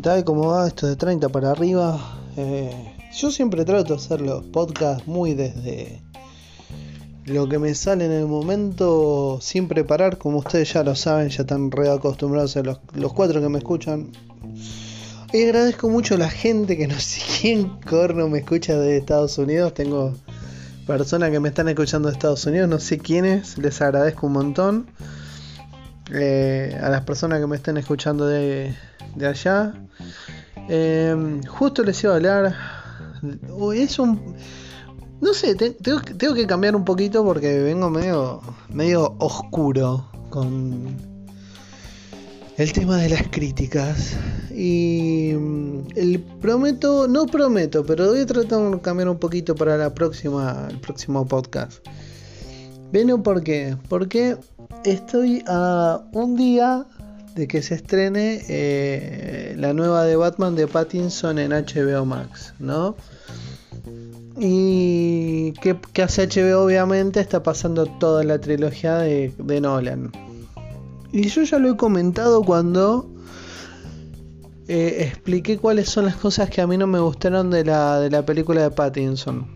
tal? ¿Cómo va? Esto de 30 para arriba. Eh, yo siempre trato de hacer los podcasts muy desde lo que me sale en el momento sin preparar, como ustedes ya lo saben, ya están re acostumbrados a los, los cuatro que me escuchan. Y agradezco mucho a la gente que no sé quién corno me escucha de Estados Unidos. Tengo personas que me están escuchando de Estados Unidos, no sé quiénes, les agradezco un montón. Eh, a las personas que me estén escuchando de, allá. Eh, justo les iba a hablar. Es un. No sé, tengo, que cambiar un poquito porque vengo medio, medio oscuro con el tema de las críticas. Y el prometo, no prometo, pero voy a tratar de cambiar un poquito para la próxima, el próximo podcast. ¿Ven por qué? Porque estoy a un día de que se estrene eh, la nueva de Batman de Pattinson en HBO Max, ¿no? Y que, hace HBO obviamente está pasando toda la trilogía de, Nolan. Y yo ya lo he comentado cuando eh, expliqué cuáles son las cosas que a mí no me gustaron de la, de la película de Pattinson.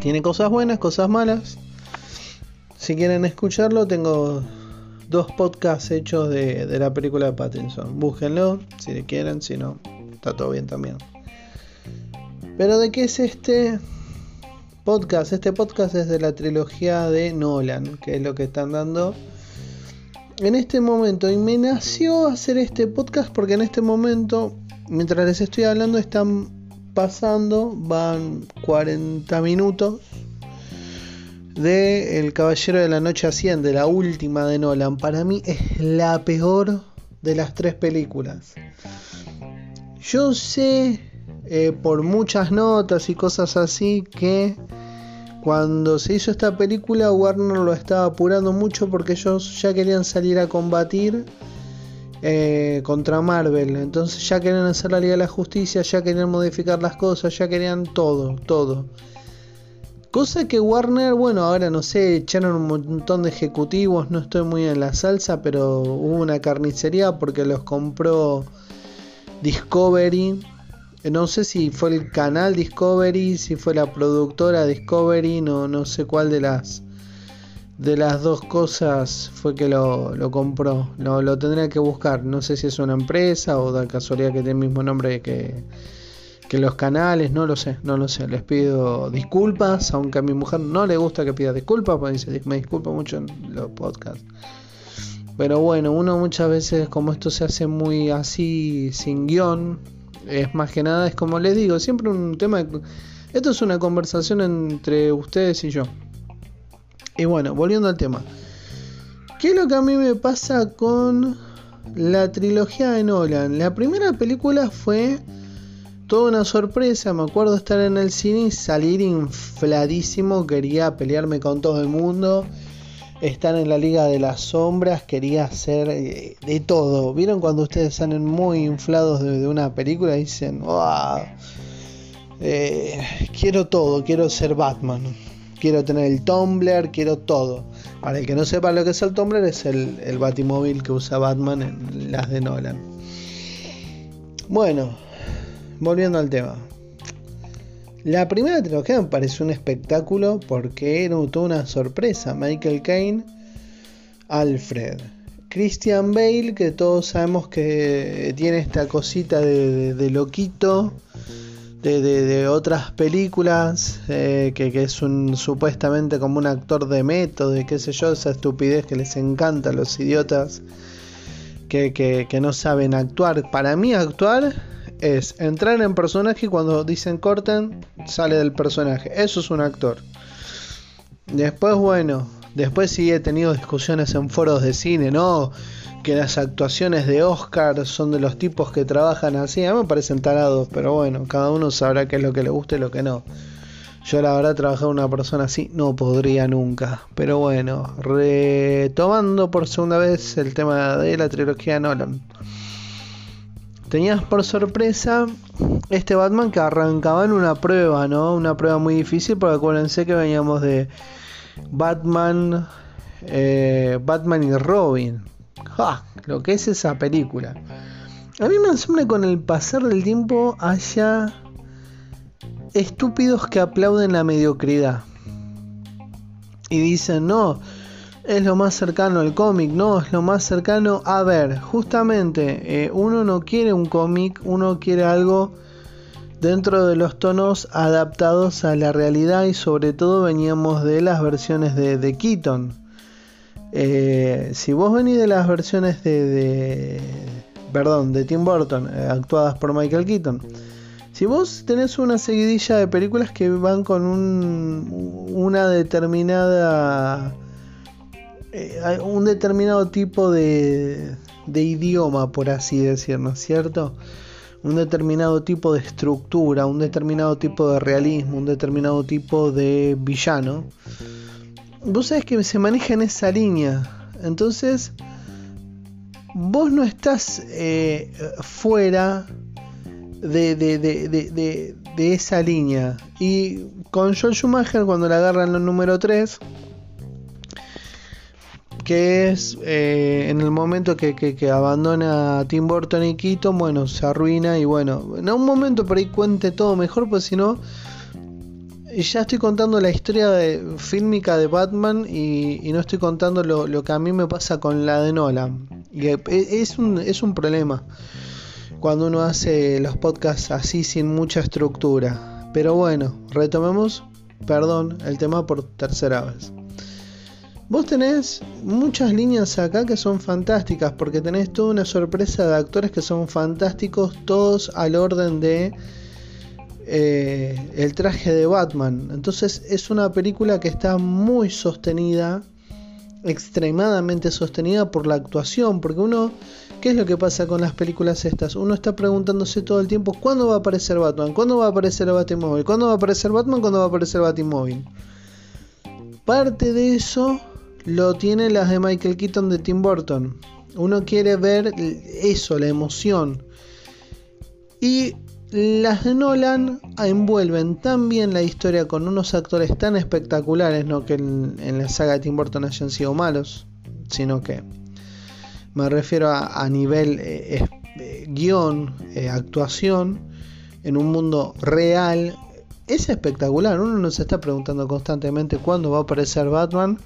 Tiene cosas buenas, cosas malas. Si quieren escucharlo, tengo dos podcasts hechos de, la película de Pattinson. Búsquenlo si quieren, si no, está todo bien también. Pero ¿de qué es este podcast? Este podcast es de la trilogía de Nolan, que es lo que están dando en este momento. Y me nació hacer este podcast porque en este momento, mientras les estoy hablando, están pasando, van 40 minutos de El Caballero de la Noche Asciende, la última de Nolan, para mí es la peor de las tres películas. Yo sé eh, por muchas notas y cosas así que cuando se hizo esta película Warner lo estaba apurando mucho porque ellos ya querían salir a combatir eh, contra Marvel. Entonces ya querían hacer la Liga de la Justicia, ya querían modificar las cosas, ya querían todo, todo. Cosa que Warner, bueno, ahora no sé, echaron un montón de ejecutivos, no estoy muy en la salsa, pero hubo una carnicería porque los compró Discovery. No sé si fue el canal Discovery, si fue la productora Discovery, no, no sé cuál de las de las dos cosas fue que lo, lo compró. Lo, lo tendría que buscar. No sé si es una empresa o da casualidad que tiene el mismo nombre que, que los canales, no lo sé, no lo sé. Les pido disculpas, aunque a mi mujer no le gusta que pida disculpas, porque me disculpa mucho en los podcasts. Pero bueno, uno muchas veces como esto se hace muy así, sin guion, es más que nada, es como les digo, siempre un tema... esto es una conversación entre ustedes y yo. Y bueno, volviendo al tema. ¿Qué es lo que a mí me pasa con la trilogía de Nolan? La primera película fue toda una sorpresa. Me acuerdo estar en el cine y salir infladísimo. Quería pelearme con todo el mundo. Estar en la Liga de las Sombras. Quería hacer eh, de todo. ¿Vieron cuando ustedes salen muy inflados de, una película y dicen, wow, eh, quiero todo, quiero ser Batman. Quiero tener el Tumblr, quiero todo. Para el que no sepa lo que es el Tumblr, es el, el batimóvil que usa Batman en las de Nolan. Bueno, volviendo al tema. La primera trilogía me pareció un espectáculo porque era una sorpresa. Michael Caine, Alfred, Christian Bale, que todos sabemos que tiene esta cosita de, loquito, de, otras películas, eh, que, es un supuestamente como un actor de método y qué sé yo, esa estupidez que les encanta a los idiotas que, que no saben actuar. Para mí actuar es entrar en personaje y cuando dicen corten, sale del personaje. Eso es un actor. Después, bueno, después sí he tenido discusiones en foros de cine, ¿no? Que las actuaciones de Oscar son de los tipos que trabajan así. A mí me parecen tarados, pero bueno, cada uno sabrá qué es lo que le gusta y lo que no. Yo la verdad trabajar una persona así no podría nunca. Pero bueno, retomando por segunda vez el tema de la trilogía Nolan tenías por sorpresa este Batman que arrancaba en una prueba, ¿no? Una prueba muy difícil, porque acuérdense que veníamos de Batman, eh, Batman y Robin. ¡Ja! Lo que es esa película. A mí me asombra con el pasar del tiempo haya estúpidos que aplauden la mediocridad. Y dicen, no, es lo más cercano al cómic, no, es lo más cercano a ver. Justamente, eh, uno no quiere un cómic, uno quiere algo dentro de los tonos adaptados a la realidad y sobre todo veníamos de las versiones de, Keaton. Eh, si vos venís de las versiones de, perdón, de Tim Burton, eh, actuadas por Michael Keaton, si vos tenés una seguidilla de películas que van con un, una determinada. Eh, un determinado tipo de, idioma, por así decirlo, ¿cierto? Un determinado tipo de estructura, un determinado tipo de realismo, un determinado tipo de villano. Vos sabés que se maneja en esa línea. Entonces, vos no estás eh, fuera de, esa línea. Y con Joel Schumacher, cuando le agarran el número 3, que es eh, en el momento que, que, abandona a Tim Burton y Keaton, bueno, se arruina y bueno, en un momento por ahí cuente todo mejor, pues si no, ya estoy contando la historia de, fílmica de Batman y, no estoy contando lo, lo, que a mí me pasa con la de Nolan. Y es un, es un problema cuando uno hace los podcasts así sin mucha estructura. Pero bueno, retomemos, perdón, el tema por tercera vez. Vos tenés muchas líneas acá que son fantásticas porque tenés toda una sorpresa de actores que son fantásticos, todos al orden de eh, el traje de Batman. Entonces es una película que está muy sostenida, extremadamente sostenida por la actuación, porque uno ¿Qué es lo que pasa con las películas estas? Uno está preguntándose todo el tiempo ¿cuándo va a aparecer Batman? ¿Cuándo va a aparecer el Batimóvil? ¿Cuándo va a aparecer Batman? ¿Cuándo va a aparecer Batimóvil? Parte de eso lo tiene las de Michael Keaton de Tim Burton. Uno quiere ver eso, la emoción. Y las de Nolan envuelven tan bien la historia con unos actores tan espectaculares, no que en, la saga de Tim Burton hayan sido malos, sino que me refiero a, nivel eh, eh, guion, eh, actuación, en un mundo real, es espectacular. Uno nos está preguntando constantemente cuándo va a aparecer Batman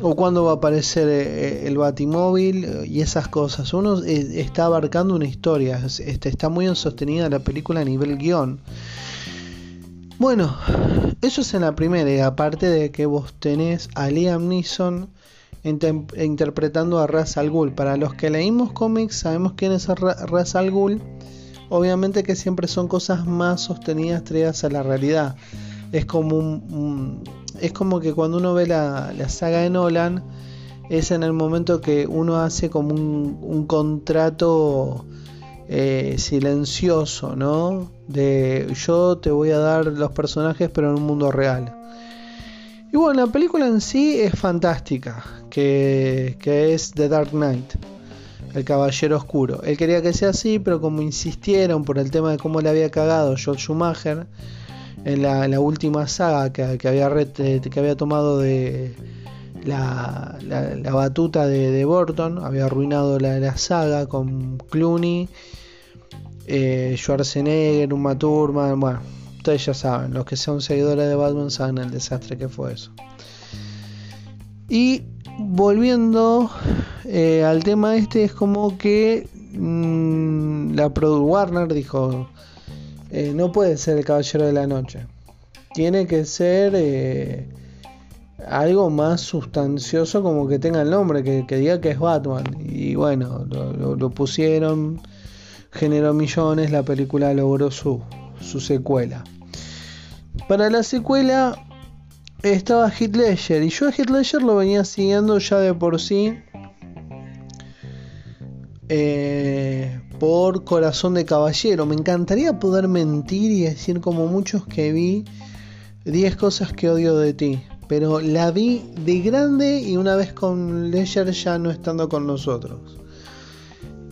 o cuándo va a aparecer el Batimóvil y esas cosas. Uno está abarcando una historia, este, está muy en sostenida la película a nivel guion. Bueno, eso es en la primera, aparte de que vos tenés a Liam Neeson interpretando a Ra's al Ghul. Para los que leímos cómics sabemos quién es Ra's al Ghul. Obviamente que siempre son cosas más sostenidas traídas a la realidad. Es como un, es como que cuando uno ve la, saga de Nolan es en el momento que uno hace como un, contrato eh, silencioso, ¿no? De yo te voy a dar los personajes pero en un mundo real. Y bueno, la película en sí es fantástica, que, es The Dark Knight, el Caballero Oscuro. Él quería que sea así, pero como insistieron por el tema de cómo le había cagado George Schumacher en la, última saga que, había, eh, que había tomado de la, batuta de, de, Burton, había arruinado la, saga con Clooney, eh, Schwarzenegger, Uma Thurman, bueno ustedes ya saben, los que son seguidores de Batman saben el desastre que fue eso. Y volviendo eh, al tema este, es como que mm, la Produ Warner dijo, eh, no puede ser el Caballero de la Noche, tiene que ser eh, algo más sustancioso como que tenga el nombre, que, diga que es Batman. Y bueno, lo, pusieron, generó millones, la película logró su, secuela. Para la secuela estaba Heath Ledger y yo a Heath lo venía siguiendo ya de por sí eh, por Corazón de Caballero. Me encantaría poder mentir y decir como muchos que vi 10 cosas que odio de ti. Pero la vi de grande y una vez con Ledger ya no estando con nosotros.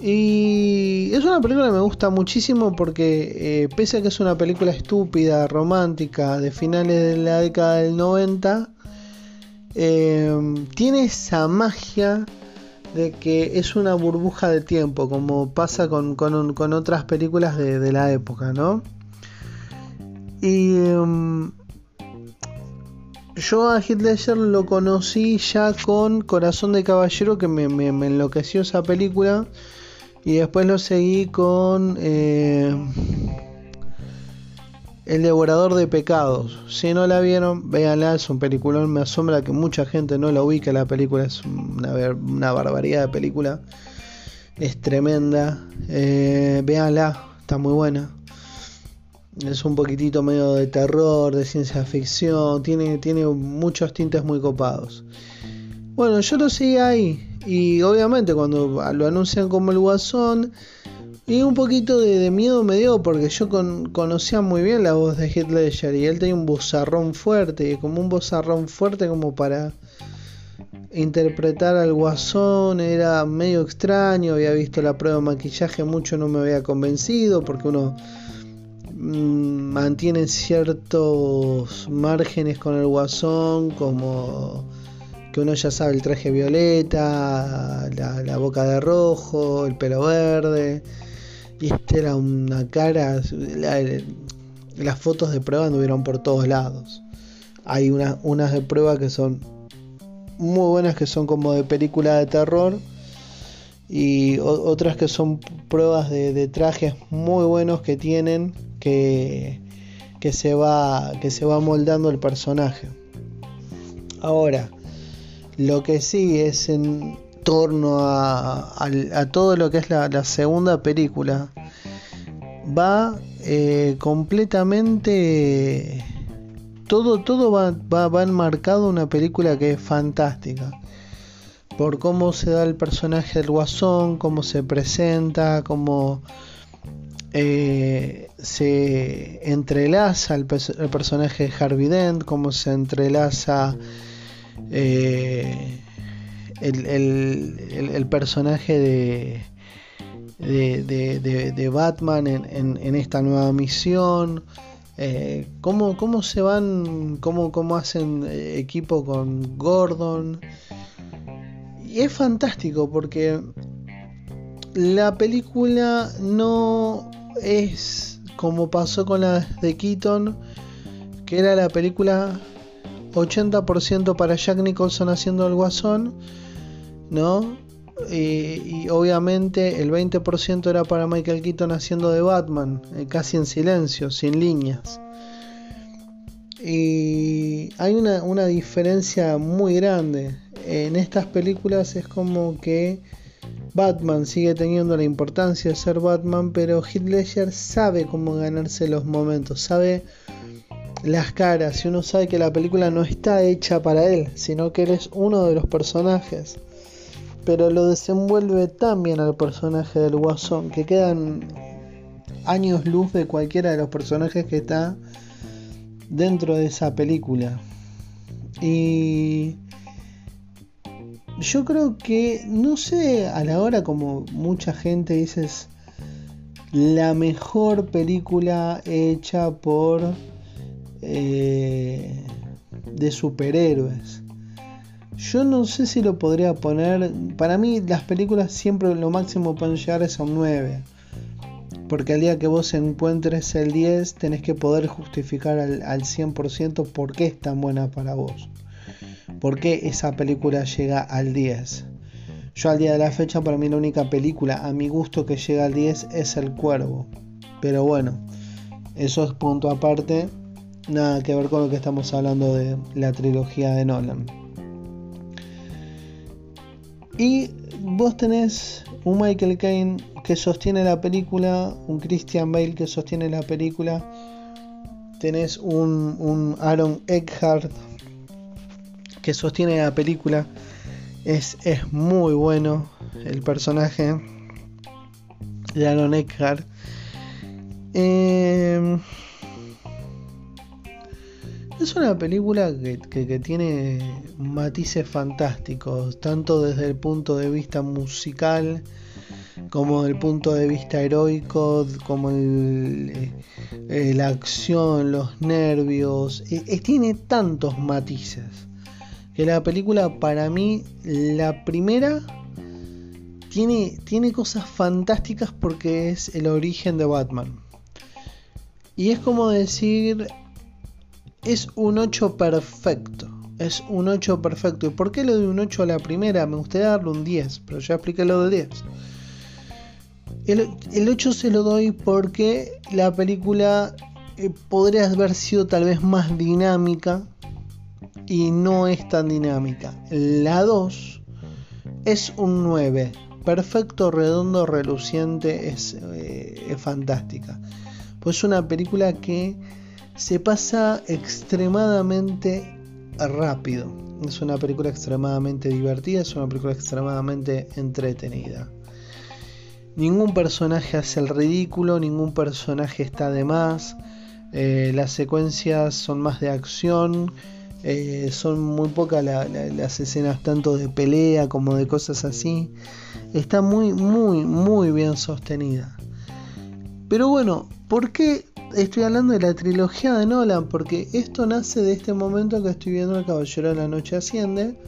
Y es una película que me gusta muchísimo porque eh, pese a que es una película estúpida, romántica, de finales de la década del 90, eh, tiene esa magia de que es una burbuja de tiempo, como pasa con, con, otras películas de, la época, ¿no? Y em, yo a Ledger lo conocí ya con Corazón de Caballero, que me, enloqueció esa película. Y después lo seguí con eh, El Devorador de Pecados. Si no la vieron, véanla, es un peliculón. Me asombra que mucha gente no la ubique. La película es una, una barbaridad de película. Es tremenda. Eh, véanla, está muy buena. Es un poquitito medio de terror, de ciencia ficción, tiene, tiene muchos tintes muy copados. Bueno, yo lo seguí ahí. Y obviamente cuando lo anuncian como el guasón, y un poquito de, miedo me dio porque yo conocía muy bien la voz de Heath y él tenía un bozarrón fuerte, como un bozarrón fuerte como para interpretar al guasón, era medio extraño, había visto la prueba de maquillaje, mucho no me había convencido porque uno Mm, mantienen ciertos márgenes con el guasón, como que uno ya sabe el traje violeta, la, boca de rojo, el pelo verde. Y este era una cara. las fotos de prueba anduvieron por todos lados. Hay unas de prueba que son muy buenas, que son como de película de terror. Y otras que son pruebas de trajes muy buenos que tienen que, se va, que se va moldando el personaje. Ahora, lo que sigue es en torno a, todo lo que es la, segunda película. Va eh, completamente... Todo, todo va, va, va enmarcado una película que es fantástica por cómo se da el personaje del guasón, cómo se presenta, cómo eh, se entrelaza el, personaje de Harvey Dent, como se entrelaza eh, el, personaje de, de, Batman en, esta nueva misión. Eh, cómo, se van, cómo, cómo hacen equipo con Gordon. Y es fantástico porque la película no es como pasó con la de Keaton, que era la película 80% para Jack Nicholson haciendo el guasón, ¿no? Y, obviamente el 20% era para Michael Keaton haciendo de Batman, eh, casi en silencio, sin líneas. Y hay una, una diferencia muy grande. En estas películas es como que Batman sigue teniendo la importancia de ser Batman, pero Heath Ledger sabe cómo ganarse los momentos, sabe las caras y uno sabe que la película no está hecha para él, sino que él es uno de los personajes. Pero lo desenvuelve tan bien al personaje del Guasón que quedan años luz de cualquiera de los personajes que está dentro de esa película. Y yo creo que, no sé, a la hora como mucha gente dice, es la mejor película hecha por eh, de superhéroes. Yo no sé si lo podría poner. Para mí, las películas siempre lo máximo pueden llegar es a un 9. Porque al día que vos encuentres el 10, tenés que poder justificar al, al 100% por qué es tan buena para vos por qué esa película llega al 10. Yo al día de la fecha, para mí la única película a mi gusto que llega al 10 es El Cuervo. Pero bueno, eso es punto aparte. Nada que ver con lo que estamos hablando de la trilogía de Nolan. Y vos tenés un Michael Caine que sostiene la película, un Christian Bale que sostiene la película, tenés un, un Aaron Eckhart que sostiene la película. Es, es muy bueno el personaje de Aaron Eckhart. Em, es una película que, tiene matices fantásticos, tanto desde el punto de vista musical, como desde el punto de vista heroico, como el, eh, la acción, los nervios. tiene tantos matices que la película para mí, la primera, tiene, tiene cosas fantásticas porque es el origen de Batman. Y es como decir, es un 8 perfecto. Es un 8 perfecto. ¿Y por qué le doy un 8 a la primera? Me gustaría darle un 10, pero ya expliqué lo del 10. El, el 8 se lo doy porque la película eh, podría haber sido tal vez más dinámica y no es tan dinámica. La 2 es un 9. Perfecto, redondo, reluciente, es, eh, es fantástica. Pues es una película que se pasa extremadamente rápido. Es una película extremadamente divertida, es una película extremadamente entretenida. Ningún personaje hace el ridículo, ningún personaje está de más. Eh, las secuencias son más de acción, eh, son muy pocas las escenas tanto de pelea como de cosas así. Está muy, muy, muy bien sostenida. Pero bueno, ¿por qué estoy hablando de la trilogía de Nolan? Porque esto nace de este momento que estoy viendo El Caballero de la Noche Asciende,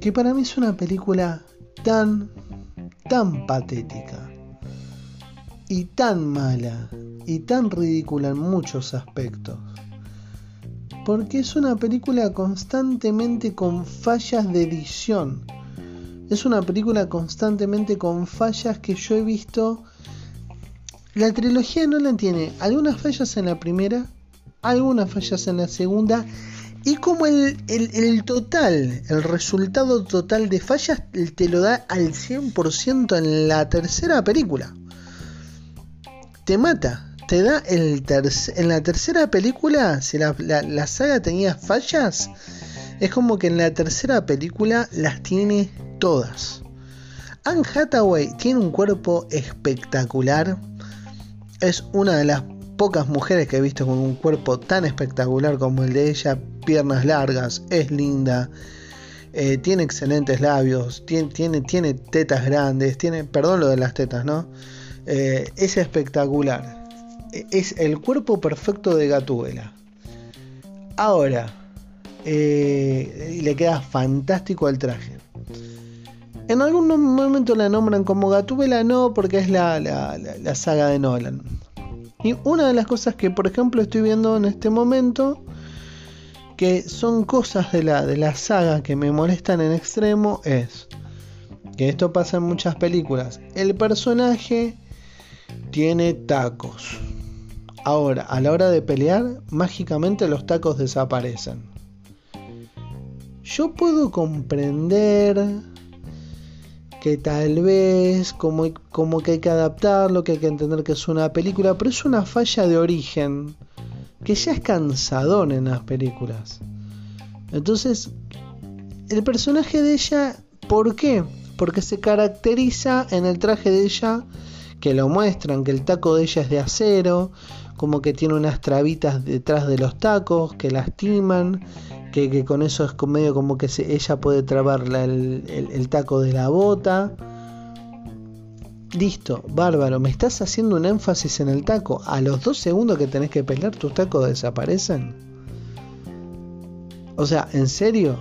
que para mí es una película tan, tan patética y tan mala y tan ridícula en muchos aspectos. Porque es una película constantemente con fallas de edición. Es una película constantemente con fallas que yo he visto. La trilogía no la tiene algunas fallas en la primera, algunas fallas en la segunda. Y como el, total, el resultado total de fallas te lo da al 100% en la tercera película. Te mata te da el en la tercera película, si la, saga tenía fallas, es como que en la tercera película las tiene todas. Anne Hathaway tiene un cuerpo espectacular. Es una de las pocas mujeres que he visto con un cuerpo tan espectacular como el de ella. Piernas largas, es linda, eh, tiene excelentes labios, tiene, tiene, tiene, tetas grandes, tiene, perdón lo de las tetas, ¿no? Eh, es espectacular es el cuerpo perfecto de Gatúbela. Ahora, eh, le queda fantástico el traje. En algún momento la nombran como Gatúbela, no, porque es la, la, saga de Nolan. Y una de las cosas que, por ejemplo, estoy viendo en este momento, que son cosas de la, de la saga que me molestan en extremo, es que esto pasa en muchas películas. El personaje tiene tacos. Ahora, a la hora de pelear, mágicamente los tacos desaparecen. Yo puedo comprender que tal vez como, como que hay que adaptarlo, que hay que entender que es una película, pero es una falla de origen que ya es cansadón en las películas. Entonces, el personaje de ella, ¿por qué? Porque se caracteriza en el traje de ella, que lo muestran, que el taco de ella es de acero, como que tiene unas trabitas detrás de los tacos que lastiman, que, con eso es medio como que ella puede trabar el, taco de la bota. Listo, bárbaro, me estás haciendo un énfasis en el taco. A los dos segundos que tenés que pelear, tus tacos desaparecen. O sea, ¿en serio?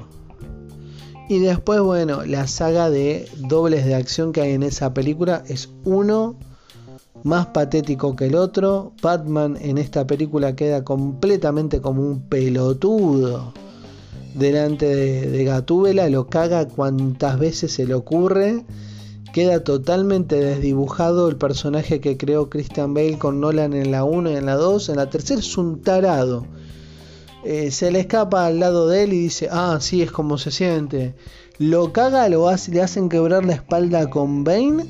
Y después, bueno, la saga de dobles de acción que hay en esa película es uno más patético que el otro. Batman en esta película queda completamente como un pelotudo delante de, de Gatúbela, lo caga cuantas veces se le ocurre. Queda totalmente desdibujado el personaje que creó Christian Bale con Nolan en la 1 y en la 2. En la tercera es un tarado. Eh, se le escapa al lado de él y dice, ah, sí, es como se siente. Lo caga, lo hace, le hacen quebrar la espalda con Bane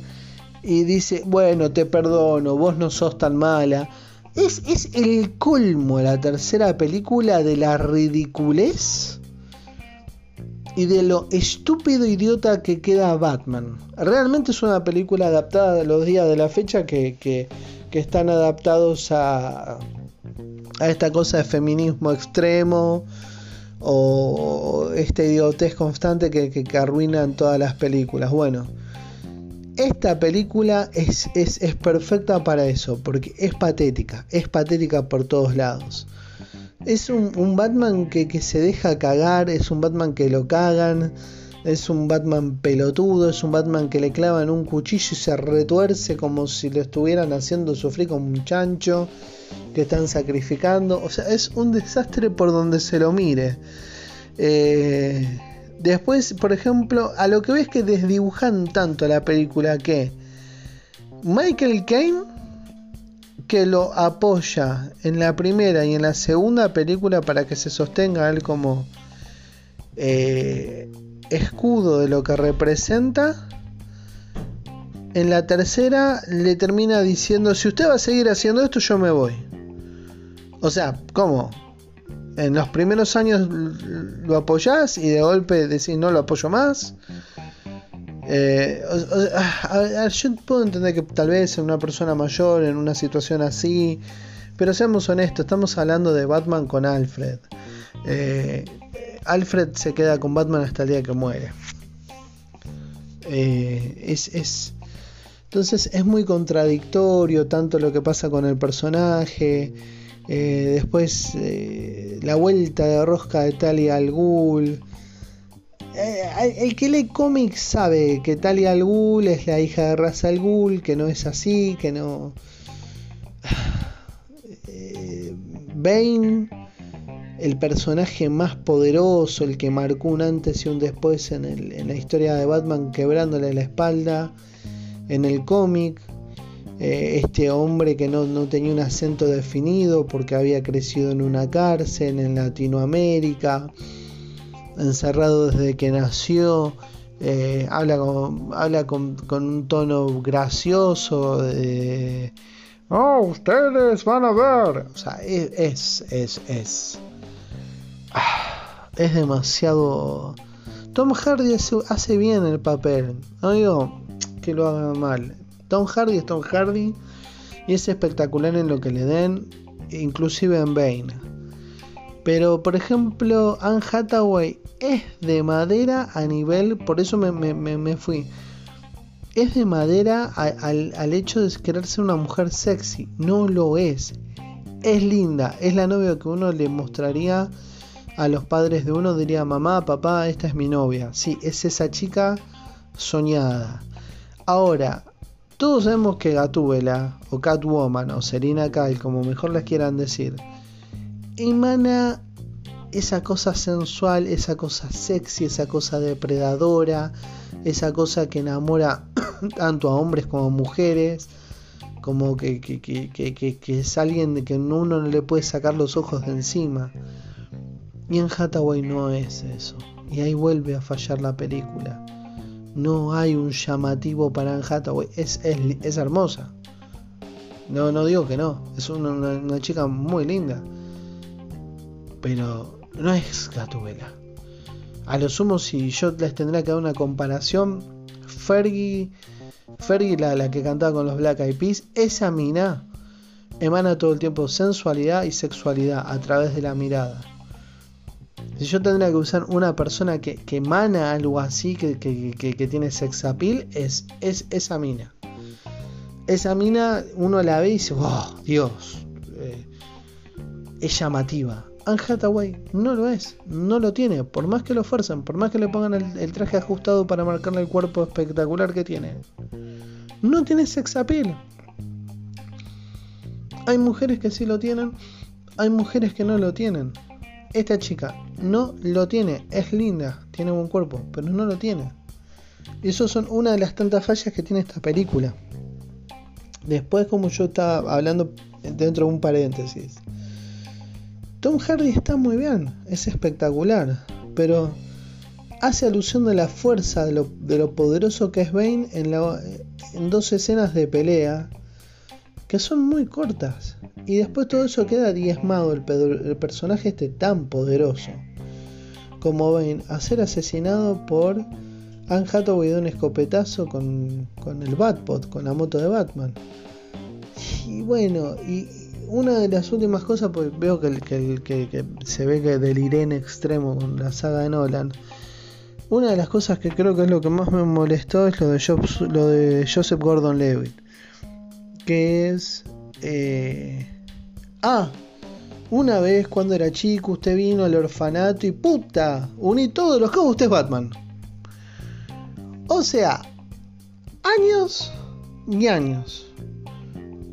y dice, bueno, te perdono, vos no sos tan mala. Es, es el colmo la tercera película de la ridiculez y de lo estúpido idiota que queda Batman. Realmente es una película adaptada a los días de la fecha que, están adaptados a, esta cosa de feminismo extremo o este idiotez constante que arruinan todas las películas. Bueno, esta película es, perfecta para eso, porque es patética, es patética por todos lados. Es un, Batman que, se deja cagar, es un Batman que lo cagan, Es un Batman pelotudo, es un Batman que le clavan un cuchillo y se retuerce como si lo estuvieran haciendo sufrir como un chancho, que están sacrificando. O sea, es un desastre por donde se lo mire. Eh, después, por ejemplo, a lo que ves que desdibujan tanto la película que Michael Caine, que lo apoya en la primera y en la segunda película para que se sostenga él como... Eh, escudo de lo que representa, en la tercera le termina diciendo, si usted va a seguir haciendo esto, yo me voy. O sea, ¿cómo? En los primeros años lo apoyás y de golpe decís, no lo apoyo más. Eh, yo puedo entender que tal vez en una persona mayor, en una situación así, pero seamos honestos, estamos hablando de Batman con Alfred. Eh, Alfred se queda con Batman hasta el día que muere. Eh, es, entonces es muy contradictorio tanto lo que pasa con el personaje. Después la vuelta de rosca de Talia al Ghul. El que lee cómics sabe que Talia al Ghul es la hija de Ra's al Ghul, que no es así, que no. Bane el personaje más poderoso, el que marcó un antes y un después en, la historia de Batman quebrándole la espalda en el cómic. Eh, este hombre que no, tenía un acento definido porque había crecido en una cárcel en Latinoamérica, encerrado desde que nació, eh, habla, con, habla con, un tono gracioso de... Oh, ustedes van a ver. O sea, es, es, es es demasiado. Tom Hardy hace, bien el papel. No digo que lo haga mal. Tom Hardy es Tom Hardy y es espectacular en lo que le den, inclusive en Bane. Pero por ejemplo, Anne Hathaway es de madera a nivel, por eso me, fui. Es de madera al, al hecho de querer ser una mujer sexy. No lo es. Es linda. Es la novia que uno le mostraría a los padres de uno diría, mamá, papá, esta es mi novia. Sí, es esa chica soñada. Ahora, todos sabemos que Gatúbela, o Catwoman, o Serena Kyle, como mejor les quieran decir, emana esa cosa sensual, esa cosa sexy, esa cosa depredadora, esa cosa que enamora tanto a hombres como a mujeres, como que, que, que, es alguien de que uno no le puede sacar los ojos de encima. Y en Hathaway no es eso. Y ahí vuelve a fallar la película. No hay un llamativo para Anne Hathaway. Es, es, hermosa. No, no digo que no. Es una, chica muy linda. Pero no es Gatubela. A lo sumo, si yo les tendría que dar una comparación, Fergie, Fergie la, la que cantaba con los Black Eyed Peas, esa mina emana todo el tiempo sensualidad y sexualidad a través de la mirada. Si yo tendría que usar una persona que, emana algo así, que, tiene sex appeal, es, es esa mina. Esa mina uno la ve y dice, oh, Dios, eh, es llamativa. Anne Hathaway no lo es, no lo tiene, por más que lo fuerzan, por más que le pongan el, traje ajustado para marcarle el cuerpo espectacular que tiene. No tiene sex appeal. Hay mujeres que sí lo tienen, hay mujeres que no lo tienen. Esta chica no lo tiene, es linda, tiene buen cuerpo, pero no lo tiene. Y eso son una de las tantas fallas que tiene esta película. Después, como yo estaba hablando dentro de un paréntesis, Tom Hardy está muy bien, es espectacular, pero hace alusión de la fuerza, de lo, poderoso que es Bane en, dos escenas de pelea que son muy cortas. Y después todo eso queda diezmado, el, personaje este tan poderoso como ven, a ser asesinado por Anne Hathaway de un escopetazo con, el Batpot, con la moto de Batman. Y bueno, y una de las últimas cosas, pues veo que, se ve que deliré en extremo con la saga de Nolan. Una de las cosas que creo que es lo que más me molestó es lo de, lo de Joseph Gordon Levitt que es... Eh, ah, una vez cuando era chico usted vino al orfanato y puta, uní todos los cabos, usted es Batman. O sea, años y años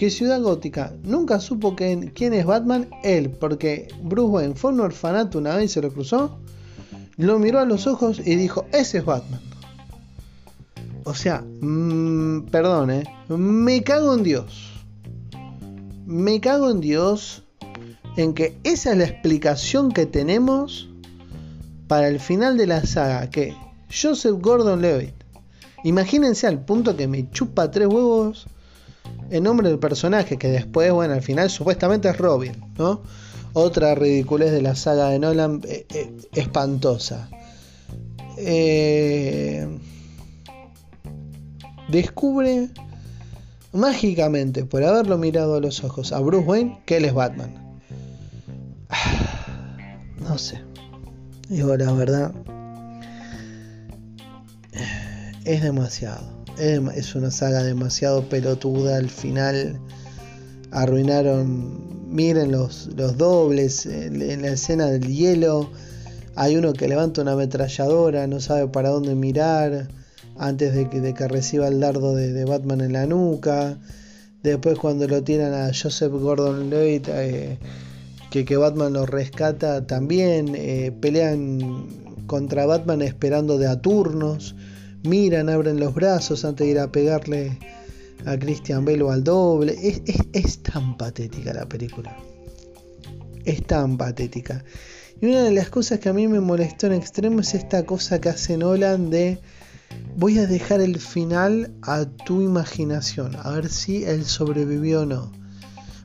que Ciudad Gótica nunca supo quién, es Batman, él, porque Bruce Wayne fue un orfanato una vez y se lo cruzó, lo miró a los ojos y dijo, ese es Batman. O sea, mmm, perdón, eh, me cago en Dios. Me cago en Dios en que esa es la explicación que tenemos para el final de la saga, que Joseph Gordon-Levitt, imagínense al punto que me chupa tres huevos el nombre del personaje, que después, bueno, al final supuestamente es Robin, ¿no? Otra ridiculez de la saga de Nolan eh, eh, espantosa. Eh, descubre mágicamente, por haberlo mirado a los ojos a Bruce Wayne, que él es Batman. No sé. Digo, la verdad. Es demasiado es una saga demasiado pelotuda. Al final arruinaron. Miren los, los dobles en, la escena del hielo. Hay uno que levanta una ametralladora, no sabe para dónde mirar antes de que, de que reciba el dardo de, Batman en la nuca. Después cuando lo tiran a Joseph Gordon-Levitt, eh, que, que, Batman lo rescata también, eh, pelean contra Batman esperando de a turnos miran, abren los brazos antes de ir a pegarle a Christian Bale o al doble. Es, tan patética la película. Es tan patética. Y una de las cosas que a mí me molestó en extremo es esta cosa que hace Nolan de voy a dejar el final a tu imaginación, a ver si él sobrevivió o no.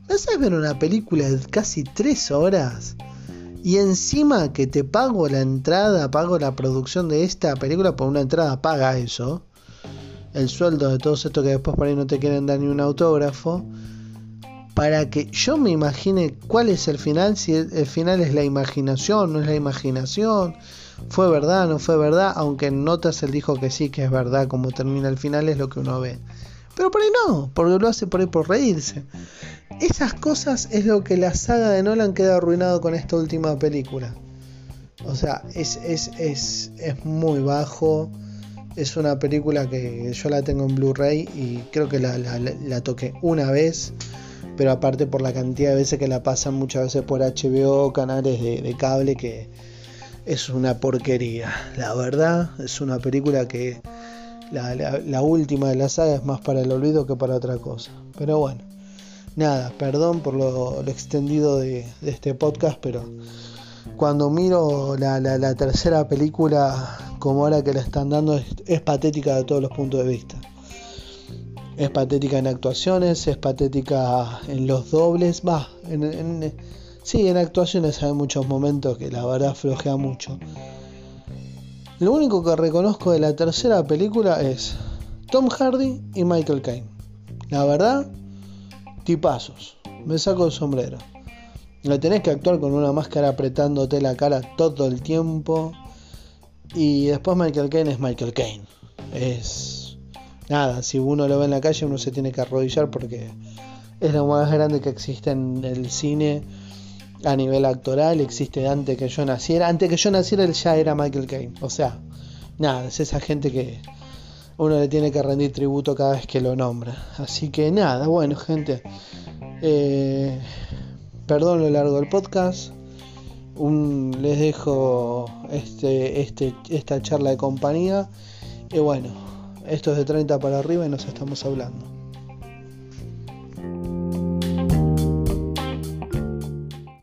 ¿Vas a ver una película de casi tres horas? Y encima que te pago la entrada, pago la producción de esta película por una entrada, paga eso. El sueldo de todos estos que después por ahí no te quieren dar ni un autógrafo. Para que yo me imagine cuál es el final, si el final es la imaginación, no es la imaginación, fue verdad, no fue verdad, aunque en notas él dijo que sí, que es verdad, como termina el final es lo que uno ve. Pero por ahí no, porque lo hace por ahí por reírse. Esas cosas es lo que la saga de Nolan queda arruinado con esta última película. O sea, es, es, es, es muy bajo. Es una película que yo la tengo en Blu-ray y creo que la, la, toqué una vez. Pero aparte por la cantidad de veces que la pasan muchas veces por HBO, canales de, de cable, que es una porquería. La verdad, es una película que la, la, última de la saga es más para el olvido que para otra cosa. Pero bueno nada, perdón por lo, extendido de, este podcast, pero cuando miro la, tercera película como ahora que la están dando, es, patética de todos los puntos de vista. Es patética en actuaciones, es patética en los dobles, va, en, sí, en actuaciones hay muchos momentos que la verdad flojea mucho. Lo único que reconozco de la tercera película es Tom Hardy y Michael Caine. La verdad, tipazos. Me saco el sombrero. Le tenés que actuar con una máscara apretándote la cara todo el tiempo. Y después Michael Caine es Michael Caine. Es. Nada, si uno lo ve en la calle, uno se tiene que arrodillar porque es lo más grande que existe en el cine a nivel actoral. Existe antes que yo naciera. Antes que yo naciera, él ya era Michael Caine. O sea, nada, es esa gente que uno le tiene que rendir tributo cada vez que lo nombra. Así que nada, bueno gente, eh, perdón lo largo del podcast, les dejo este, este, esta charla de compañía y bueno, esto es de 30 para arriba y nos estamos hablando.